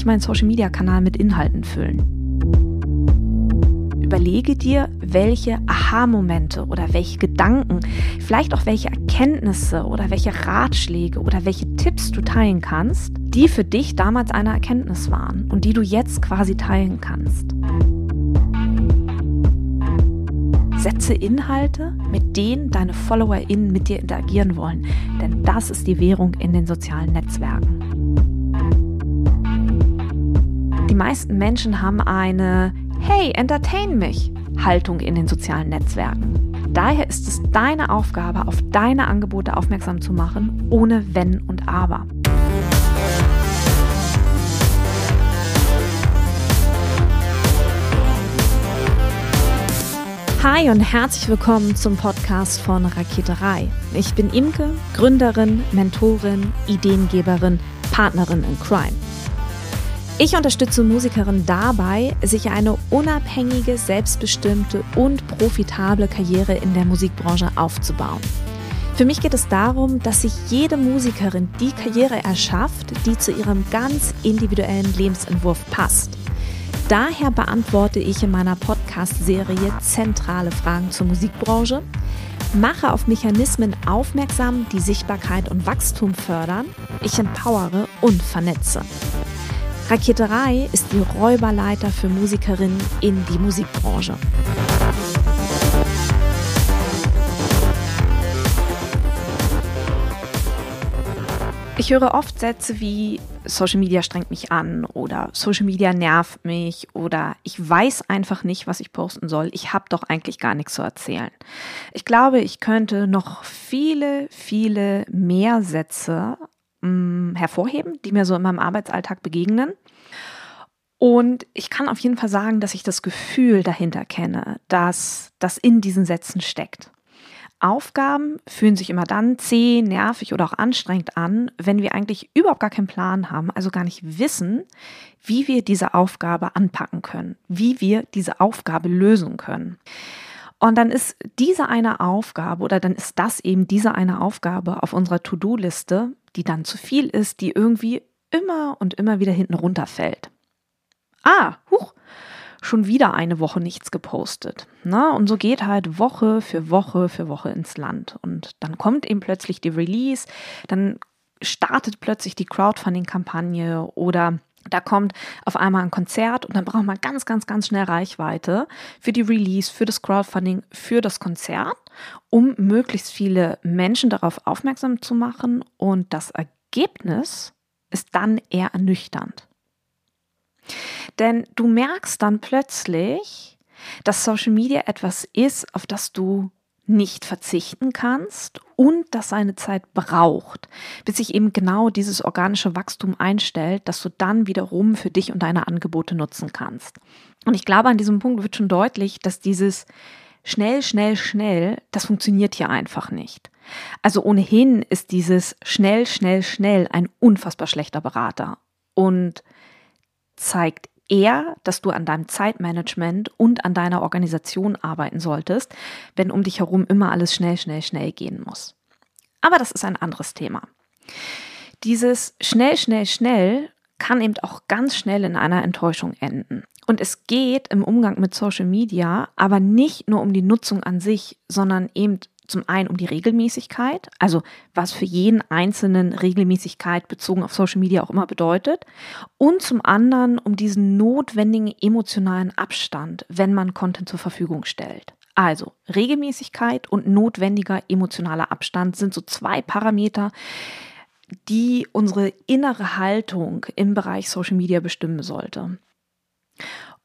ich meinen Social-Media-Kanal mit Inhalten füllen? Überlege dir, welche Aha-Momente oder welche Gedanken, vielleicht auch welche Erkenntnisse oder welche Ratschläge oder welche Tipps du teilen kannst, die für dich damals eine Erkenntnis waren und die du jetzt quasi teilen kannst. Setze Inhalte, mit denen deine FollowerInnen mit dir interagieren wollen, denn das ist die Währung in den sozialen Netzwerken. Die meisten Menschen haben eine Hey, entertain mich Haltung in den sozialen Netzwerken. Daher ist es deine Aufgabe, auf deine Angebote aufmerksam zu machen, ohne Wenn und Aber. Hi und herzlich willkommen zum Podcast von Raketerei. Ich bin Imke, Gründerin, Mentorin, Ideengeberin, Partnerin in Crime. Ich unterstütze Musikerinnen dabei, sich eine unabhängige, selbstbestimmte und profitable Karriere in der Musikbranche aufzubauen. Für mich geht es darum, dass sich jede Musikerin die Karriere erschafft, die zu ihrem ganz individuellen Lebensentwurf passt. Daher beantworte ich in meiner Podcast-Serie zentrale Fragen zur Musikbranche, mache auf Mechanismen aufmerksam, die Sichtbarkeit und Wachstum fördern, ich empowere und vernetze. Raketerei ist die Räuberleiter für Musikerinnen in die Musikbranche. Ich höre oft Sätze wie Social Media strengt mich an oder Social Media nervt mich oder ich weiß einfach nicht, was ich posten soll. Ich habe doch eigentlich gar nichts zu erzählen. Ich glaube, ich könnte noch viele, viele mehr Sätze mh, mm, hervorheben, die mir so in meinem Arbeitsalltag begegnen. Und ich kann auf jeden Fall sagen, dass ich das Gefühl dahinter kenne, dass das in diesen Sätzen steckt. Aufgaben fühlen sich immer dann zäh, nervig oder auch anstrengend an, wenn wir eigentlich überhaupt gar keinen Plan haben, also gar nicht wissen, wie wir diese Aufgabe anpacken können, wie wir diese Aufgabe lösen können. Und dann ist diese eine Aufgabe oder dann ist das eben diese eine Aufgabe auf unserer To-Do-Liste, die dann zu viel ist, die irgendwie immer und immer wieder hinten runterfällt. Ah, huch, schon wieder eine Woche nichts gepostet. Na, und so geht halt Woche für Woche für Woche ins Land. Und dann kommt eben plötzlich die Release, dann startet plötzlich die Crowdfunding-Kampagne oder da kommt auf einmal ein Konzert und dann braucht man ganz, ganz, ganz schnell Reichweite für die Release, für das Crowdfunding, für das Konzert, um möglichst viele Menschen darauf aufmerksam zu machen. Und das Ergebnis ist dann eher ernüchternd. Denn du merkst dann plötzlich, dass Social Media etwas ist, auf das du nicht verzichten kannst und das seine Zeit braucht, bis sich eben genau dieses organische Wachstum einstellt, das du dann wiederum für dich und deine Angebote nutzen kannst. Und ich glaube, an diesem Punkt wird schon deutlich, dass dieses schnell, schnell, schnell, das funktioniert hier einfach nicht. Also ohnehin ist dieses schnell, schnell, schnell ein unfassbar schlechter Berater und zeigt eher, dass du an deinem Zeitmanagement und an deiner Organisation arbeiten solltest, wenn um dich herum immer alles schnell, schnell, schnell gehen muss. Aber das ist ein anderes Thema. Dieses schnell, schnell, schnell kann eben auch ganz schnell in einer Enttäuschung enden. Und es geht im Umgang mit Social Media aber nicht nur um die Nutzung an sich, sondern eben zum einen um die Regelmäßigkeit, also was für jeden einzelnen Regelmäßigkeit bezogen auf Social Media auch immer bedeutet, und zum anderen um diesen notwendigen emotionalen Abstand, wenn man Content zur Verfügung stellt. Also Regelmäßigkeit und notwendiger emotionaler Abstand sind so zwei Parameter, die unsere innere Haltung im Bereich Social Media bestimmen sollte.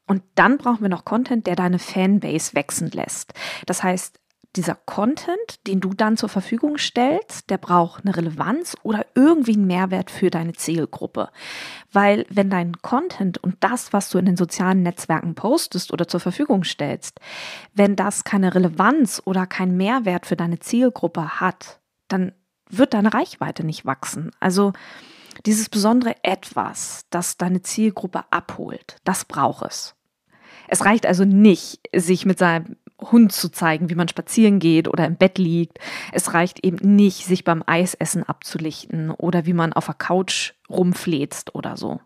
Und dann brauchen wir noch Content, der deine Fanbase wechseln lässt. Das heißt, dieser Content, den du dann zur Verfügung stellst, der braucht eine Relevanz oder irgendwie einen Mehrwert für deine Zielgruppe. Weil wenn dein Content und das, was du in den sozialen Netzwerken postest oder zur Verfügung stellst, wenn das keine Relevanz oder keinen Mehrwert für deine Zielgruppe hat, dann wird deine Reichweite nicht wachsen. Also dieses besondere Etwas, das deine Zielgruppe abholt, das braucht es. Es reicht also nicht, sich mit seinem Hund zu zeigen, wie man spazieren geht oder im Bett liegt. Es reicht eben nicht, sich beim Eisessen abzulichten oder wie man auf der Couch rumfläzt oder so.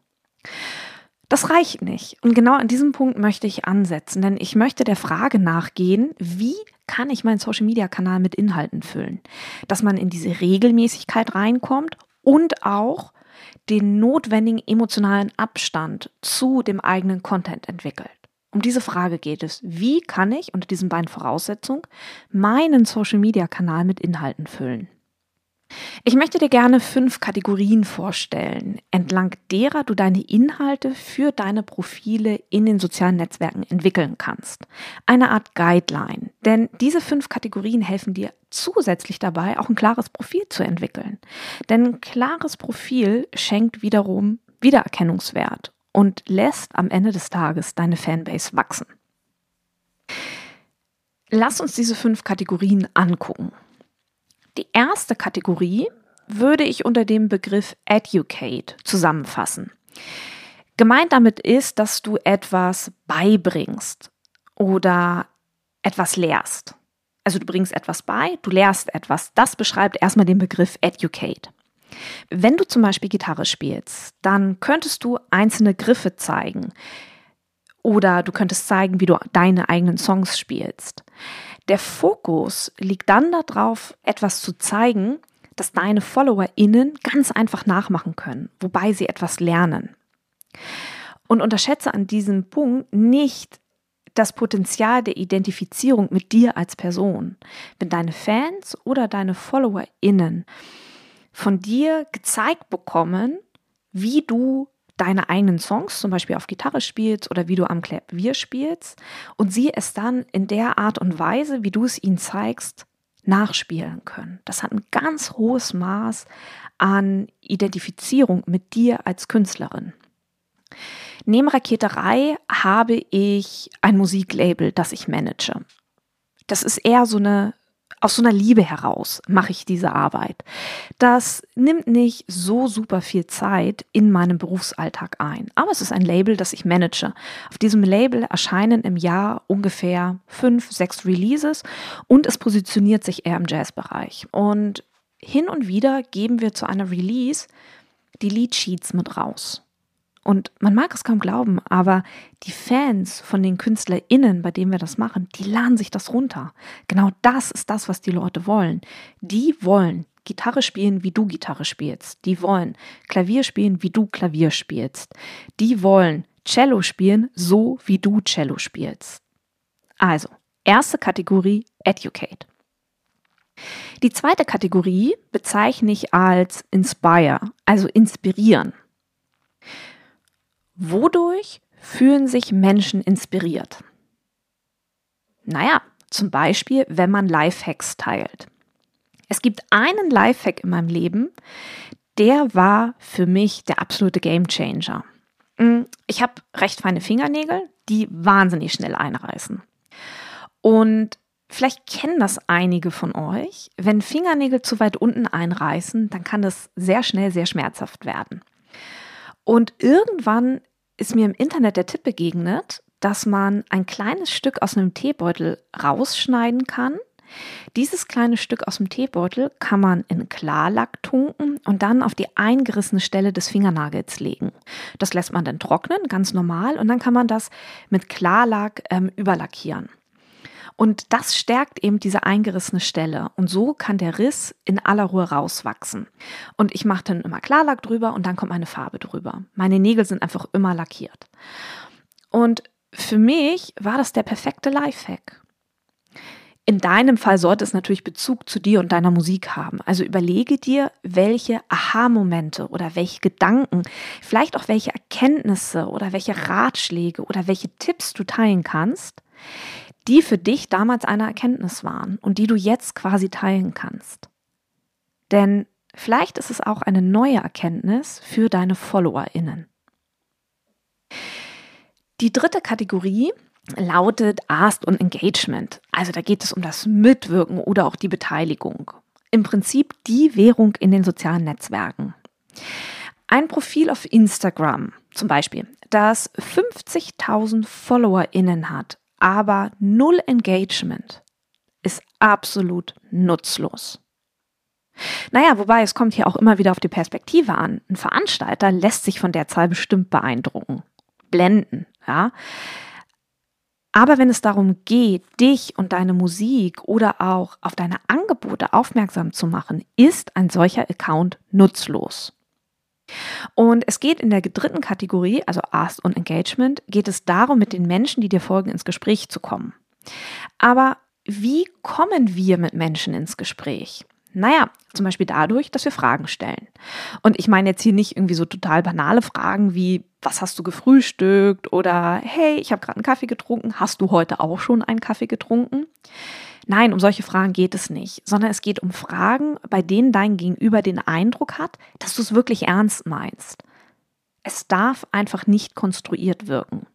Das reicht nicht. Und genau an diesem Punkt möchte ich ansetzen, denn ich möchte der Frage nachgehen, wie kann ich meinen Social-Media-Kanal mit Inhalten füllen? Dass man in diese Regelmäßigkeit reinkommt und auch den notwendigen emotionalen Abstand zu dem eigenen Content entwickelt. Um diese Frage geht es. Wie kann ich unter diesen beiden Voraussetzungen meinen Social-Media-Kanal mit Inhalten füllen? Ich möchte dir gerne fünf Kategorien vorstellen, entlang derer du deine Inhalte für deine Profile in den sozialen Netzwerken entwickeln kannst. Eine Art Guideline, denn diese fünf Kategorien helfen dir zusätzlich dabei, auch ein klares Profil zu entwickeln. Denn ein klares Profil schenkt wiederum Wiedererkennungswert und lässt am Ende des Tages deine Fanbase wachsen. Lass uns diese fünf Kategorien angucken. Die erste Kategorie würde ich unter dem Begriff Educate zusammenfassen. Gemeint damit ist, dass du etwas beibringst oder etwas lehrst. Also du bringst etwas bei, du lehrst etwas. Das beschreibt erstmal den Begriff Educate. Wenn du zum Beispiel Gitarre spielst, dann könntest du einzelne Griffe zeigen oder du könntest zeigen, wie du deine eigenen Songs spielst. Der Fokus liegt dann darauf, etwas zu zeigen, das deine FollowerInnen ganz einfach nachmachen können, wobei sie etwas lernen. Und unterschätze an diesem Punkt nicht das Potenzial der Identifizierung mit dir als Person. Wenn deine Fans oder deine FollowerInnen von dir gezeigt bekommen, wie du deine eigenen Songs zum Beispiel auf Gitarre spielst oder wie du am Klavier spielst und sie es dann in der Art und Weise, wie du es ihnen zeigst, nachspielen können. Das hat ein ganz hohes Maß an Identifizierung mit dir als Künstlerin. Neben Raketerei habe ich ein Musiklabel, das ich manage. Das ist eher so eine aus so einer Liebe heraus mache ich diese Arbeit. Das nimmt nicht so super viel Zeit in meinem Berufsalltag ein. Aber es ist ein Label, das ich manage. Auf diesem Label erscheinen im Jahr ungefähr fünf, sechs Releases und es positioniert sich eher im Jazzbereich. Und hin und wieder geben wir zu einer Release die Leadsheets mit raus. Und man mag es kaum glauben, aber die Fans von den KünstlerInnen, bei denen wir das machen, die laden sich das runter. Genau das ist das, was die Leute wollen. Die wollen Gitarre spielen, wie du Gitarre spielst. Die wollen Klavier spielen, wie du Klavier spielst. Die wollen Cello spielen, so wie du Cello spielst. Also, erste Kategorie, Educate. Die zweite Kategorie bezeichne ich als Inspire, also inspirieren. Wodurch fühlen sich Menschen inspiriert? Naja, zum Beispiel, wenn man Lifehacks teilt. Es gibt einen Lifehack in meinem Leben, der war für mich der absolute Gamechanger. Mm, ich habe recht feine Fingernägel, die wahnsinnig schnell einreißen. Und vielleicht kennen das einige von euch. Wenn Fingernägel zu weit unten einreißen, dann kann das sehr schnell sehr schmerzhaft werden. Und irgendwann ist mir im Internet der Tipp begegnet, dass man ein kleines Stück aus einem Teebeutel rausschneiden kann. Dieses kleine Stück aus dem Teebeutel kann man in Klarlack tunken und dann auf die eingerissene Stelle des Fingernagels legen. Das lässt man dann trocknen, ganz normal, und dann kann man das mit Klarlack ähm, überlackieren. Und das stärkt eben diese eingerissene Stelle. Und so kann der Riss in aller Ruhe rauswachsen. Und ich mache dann immer Klarlack drüber und dann kommt meine Farbe drüber. Meine Nägel sind einfach immer lackiert. Und für mich war das der perfekte Lifehack. In deinem Fall sollte es natürlich Bezug zu dir und deiner Musik haben. Also überlege dir, welche Aha-Momente oder welche Gedanken, vielleicht auch welche Erkenntnisse oder welche Ratschläge oder welche Tipps du teilen kannst, die für dich damals eine Erkenntnis waren und die du jetzt quasi teilen kannst. Denn vielleicht ist es auch eine neue Erkenntnis für deine FollowerInnen. Die dritte Kategorie lautet Ask und Engagement. Also da geht es um das Mitwirken oder auch die Beteiligung. Im Prinzip die Währung in den sozialen Netzwerken. Ein Profil auf Instagram zum Beispiel, das 50.000 FollowerInnen hat, aber null Engagement ist absolut nutzlos. Naja, wobei es kommt hier auch immer wieder auf die Perspektive an. Ein Veranstalter lässt sich von der Zahl bestimmt beeindrucken, blenden, ja. Aber wenn es darum geht, dich und deine Musik oder auch auf deine Angebote aufmerksam zu machen, ist ein solcher Account nutzlos. Und es geht in der dritten Kategorie, also Ask und Engagement, geht es darum, mit den Menschen, die dir folgen, ins Gespräch zu kommen. Aber wie kommen wir mit Menschen ins Gespräch? Naja, zum Beispiel dadurch, dass wir Fragen stellen. Und ich meine jetzt hier nicht irgendwie so total banale Fragen wie, was hast du gefrühstückt? Oder hey, ich habe gerade einen Kaffee getrunken. Hast du heute auch schon einen Kaffee getrunken? Nein, um solche Fragen geht es nicht, sondern es geht um Fragen, bei denen dein Gegenüber den Eindruck hat, dass du es wirklich ernst meinst. Es darf einfach nicht konstruiert wirken.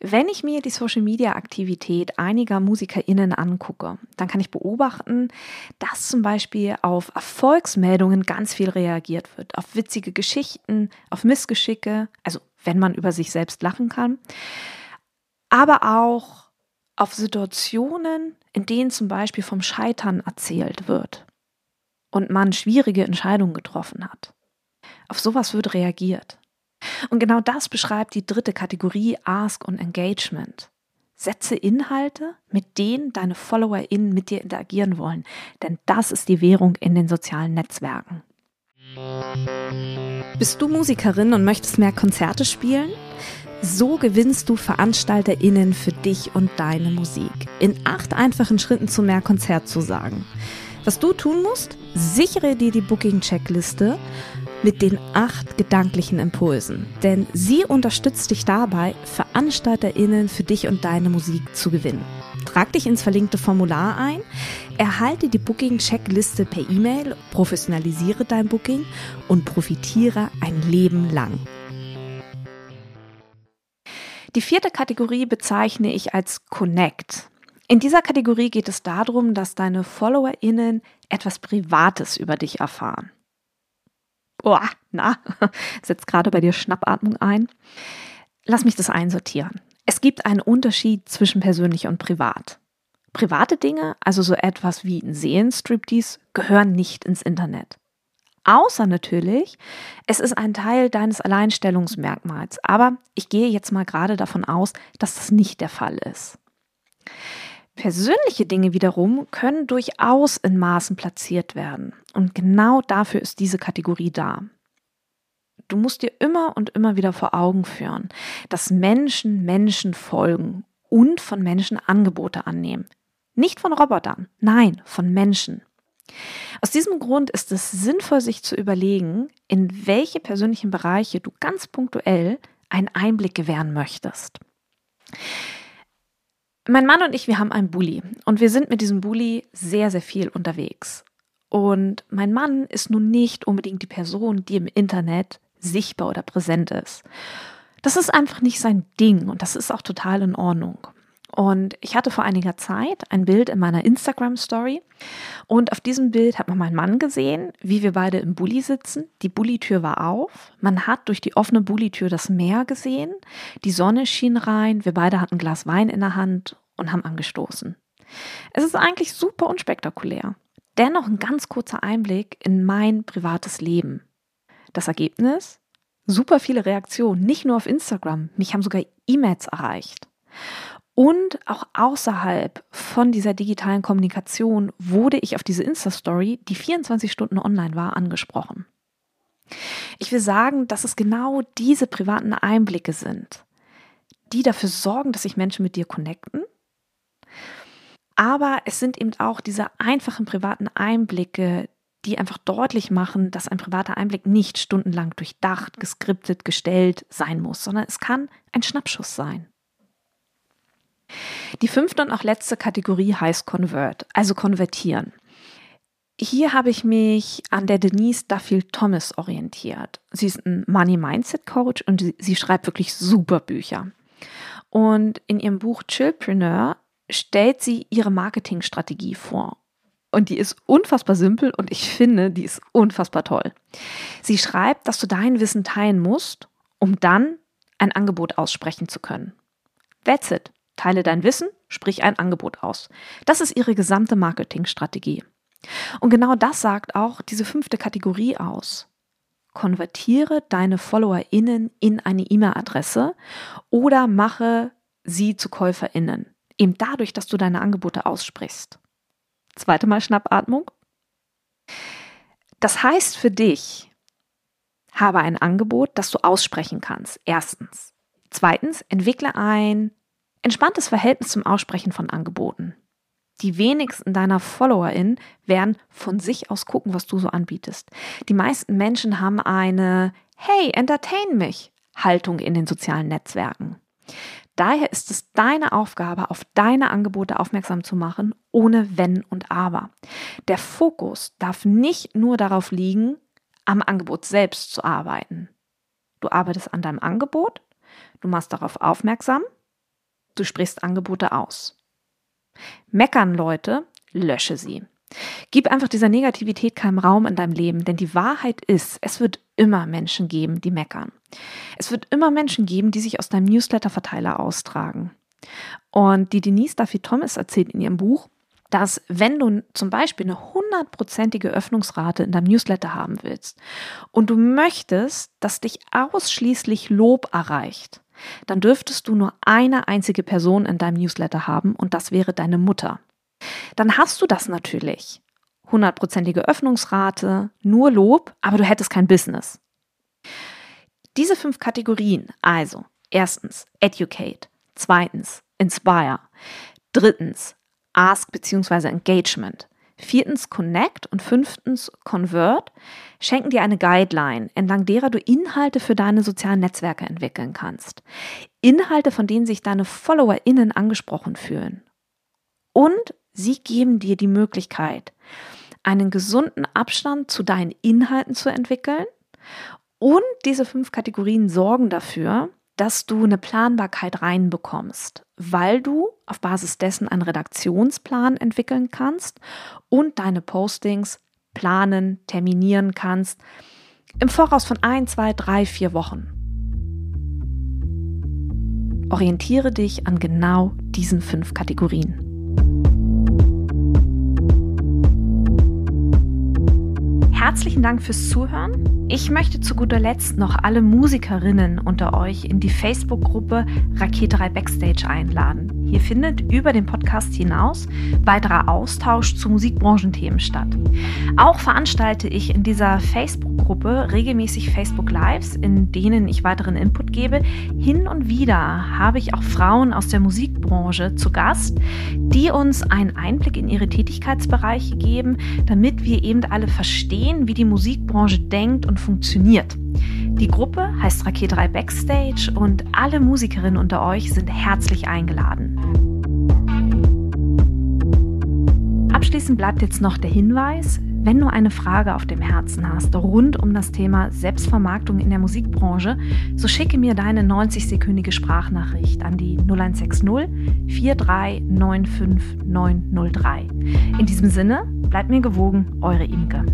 Wenn ich mir die Social-Media-Aktivität einiger MusikerInnen angucke, dann kann ich beobachten, dass zum Beispiel auf Erfolgsmeldungen ganz viel reagiert wird, auf witzige Geschichten, auf Missgeschicke, also wenn man über sich selbst lachen kann, aber auch auf Situationen, in denen zum Beispiel vom Scheitern erzählt wird und man schwierige Entscheidungen getroffen hat. Auf sowas wird reagiert. Und genau das beschreibt die dritte Kategorie Ask und Engagement. Setze Inhalte, mit denen deine FollowerInnen mit dir interagieren wollen, denn das ist die Währung in den sozialen Netzwerken. Bist du Musikerin und möchtest mehr Konzerte spielen? So gewinnst du VeranstalterInnen für dich und deine Musik. In acht einfachen Schritten zu mehr Konzertzusagen. Was du tun musst? Sichere dir die Booking-Checkliste mit den acht gedanklichen Impulsen. Denn sie unterstützt dich dabei, VeranstalterInnen für dich und deine Musik zu gewinnen. Trag dich ins verlinkte Formular ein, erhalte die Booking-Checkliste per E-Mail, professionalisiere dein Booking und profitiere ein Leben lang. Die vierte Kategorie bezeichne ich als Connect. In dieser Kategorie geht es darum, dass deine FollowerInnen etwas Privates über dich erfahren. Boah, na, setzt gerade bei dir Schnappatmung ein. Lass mich das einsortieren. Es gibt einen Unterschied zwischen persönlich und privat. Private Dinge, also so etwas wie ein Seelenstriptease, gehören nicht ins Internet. Außer natürlich, es ist ein Teil deines Alleinstellungsmerkmals. Aber ich gehe jetzt mal gerade davon aus, dass das nicht der Fall ist. Persönliche Dinge wiederum können durchaus in Maßen platziert werden. Und genau dafür ist diese Kategorie da. Du musst dir immer und immer wieder vor Augen führen, dass Menschen Menschen folgen und von Menschen Angebote annehmen. Nicht von Robotern, nein, von Menschen. Aus diesem Grund ist es sinnvoll, sich zu überlegen, in welche persönlichen Bereiche du ganz punktuell einen Einblick gewähren möchtest. Mein Mann und ich, wir haben einen Bulli und wir sind mit diesem Bulli sehr, sehr viel unterwegs. Und mein Mann ist nun nicht unbedingt die Person, die im Internet sichtbar oder präsent ist. Das ist einfach nicht sein Ding und das ist auch total in Ordnung. Und ich hatte vor einiger Zeit ein Bild in meiner Instagram-Story. Und auf diesem Bild hat man meinen Mann gesehen, wie wir beide im Bulli sitzen. Die Bullitür war auf. Man hat durch die offene Bullitür das Meer gesehen. Die Sonne schien rein. Wir beide hatten ein Glas Wein in der Hand und haben angestoßen. Es ist eigentlich super unspektakulär. Dennoch ein ganz kurzer Einblick in mein privates Leben. Das Ergebnis? Super viele Reaktionen, nicht nur auf Instagram. Mich haben sogar E-Mails erreicht. Und auch außerhalb von dieser digitalen Kommunikation wurde ich auf diese Insta-Story, die 24 Stunden online war, angesprochen. Ich will sagen, dass es genau diese privaten Einblicke sind, die dafür sorgen, dass sich Menschen mit dir connecten. Aber es sind eben auch diese einfachen privaten Einblicke, die einfach deutlich machen, dass ein privater Einblick nicht stundenlang durchdacht, geskriptet, gestellt sein muss, sondern es kann ein Schnappschuss sein. Die fünfte und auch letzte Kategorie heißt Convert, also konvertieren. Hier habe ich mich an der Denise Duffield Thomas orientiert. Sie ist ein Money Mindset Coach und sie schreibt wirklich super Bücher. Und in ihrem Buch Chillpreneur stellt sie ihre Marketingstrategie vor. Und die ist unfassbar simpel und ich finde, die ist unfassbar toll. Sie schreibt, dass du dein Wissen teilen musst, um dann ein Angebot aussprechen zu können. That's it. Teile dein Wissen, sprich ein Angebot aus. Das ist ihre gesamte Marketingstrategie. Und genau das sagt auch diese fünfte Kategorie aus. Konvertiere deine FollowerInnen in eine E-Mail-Adresse oder mache sie zu KäuferInnen. Eben dadurch, dass du deine Angebote aussprichst. Zweite Mal Schnappatmung. Das heißt für dich, habe ein Angebot, das du aussprechen kannst. Erstens. Zweitens, entwickle ein entspanntes Verhältnis zum Aussprechen von Angeboten. Die wenigsten deiner FollowerInnen werden von sich aus gucken, was du so anbietest. Die meisten Menschen haben eine Hey, entertain mich Haltung in den sozialen Netzwerken. Daher ist es deine Aufgabe, auf deine Angebote aufmerksam zu machen, ohne Wenn und Aber. Der Fokus darf nicht nur darauf liegen, am Angebot selbst zu arbeiten. Du arbeitest an deinem Angebot, du machst darauf aufmerksam, du sprichst Angebote aus. Meckern Leute, lösche sie. Gib einfach dieser Negativität keinen Raum in deinem Leben, denn die Wahrheit ist, es wird immer Menschen geben, die meckern. Es wird immer Menschen geben, die sich aus deinem Newsletter-Verteiler austragen. Und die Denise Duffy Thomas erzählt in ihrem Buch, dass wenn du zum Beispiel eine hundertprozentige Öffnungsrate in deinem Newsletter haben willst und du möchtest, dass dich ausschließlich Lob erreicht, dann dürftest du nur eine einzige Person in deinem Newsletter haben und das wäre deine Mutter. Dann hast du das natürlich. Hundertprozentige Öffnungsrate, nur Lob, aber du hättest kein Business. Diese fünf Kategorien, also erstens Educate, zweitens Inspire, drittens Ask bzw. Engagement, viertens Connect und fünftens Convert schenken dir eine Guideline, entlang derer du Inhalte für deine sozialen Netzwerke entwickeln kannst. Inhalte, von denen sich deine FollowerInnen angesprochen fühlen. Und sie geben dir die Möglichkeit, einen gesunden Abstand zu deinen Inhalten zu entwickeln. Und diese fünf Kategorien sorgen dafür, dass du eine Planbarkeit reinbekommst, weil du auf Basis dessen einen Redaktionsplan entwickeln kannst und deine Postings planen, terminieren kannst im Voraus von ein, zwei, drei, vier Wochen. Orientiere dich an genau diesen fünf Kategorien. Herzlichen Dank fürs Zuhören. Ich möchte zu guter Letzt noch alle Musikerinnen unter euch in die Facebook-Gruppe Raketerei Backstage einladen. Hier findet über den Podcast hinaus weiterer Austausch zu Musikbranchenthemen statt. Auch veranstalte ich in dieser Facebook-Gruppe regelmäßig Facebook Lives, in denen ich weiteren Input gebe. Hin und wieder habe ich auch Frauen aus der Musikbranche zu Gast, die uns einen Einblick in ihre Tätigkeitsbereiche geben, damit wir eben alle verstehen, wie die Musikbranche denkt und funktioniert. Die Gruppe heißt Raketerei Backstage und alle Musikerinnen unter euch sind herzlich eingeladen. Abschließend bleibt jetzt noch der Hinweis, wenn du eine Frage auf dem Herzen hast rund um das Thema Selbstvermarktung in der Musikbranche, so schicke mir deine 90-sekündige Sprachnachricht an die 0160 4395903. In diesem Sinne, bleibt mir gewogen, eure Imke.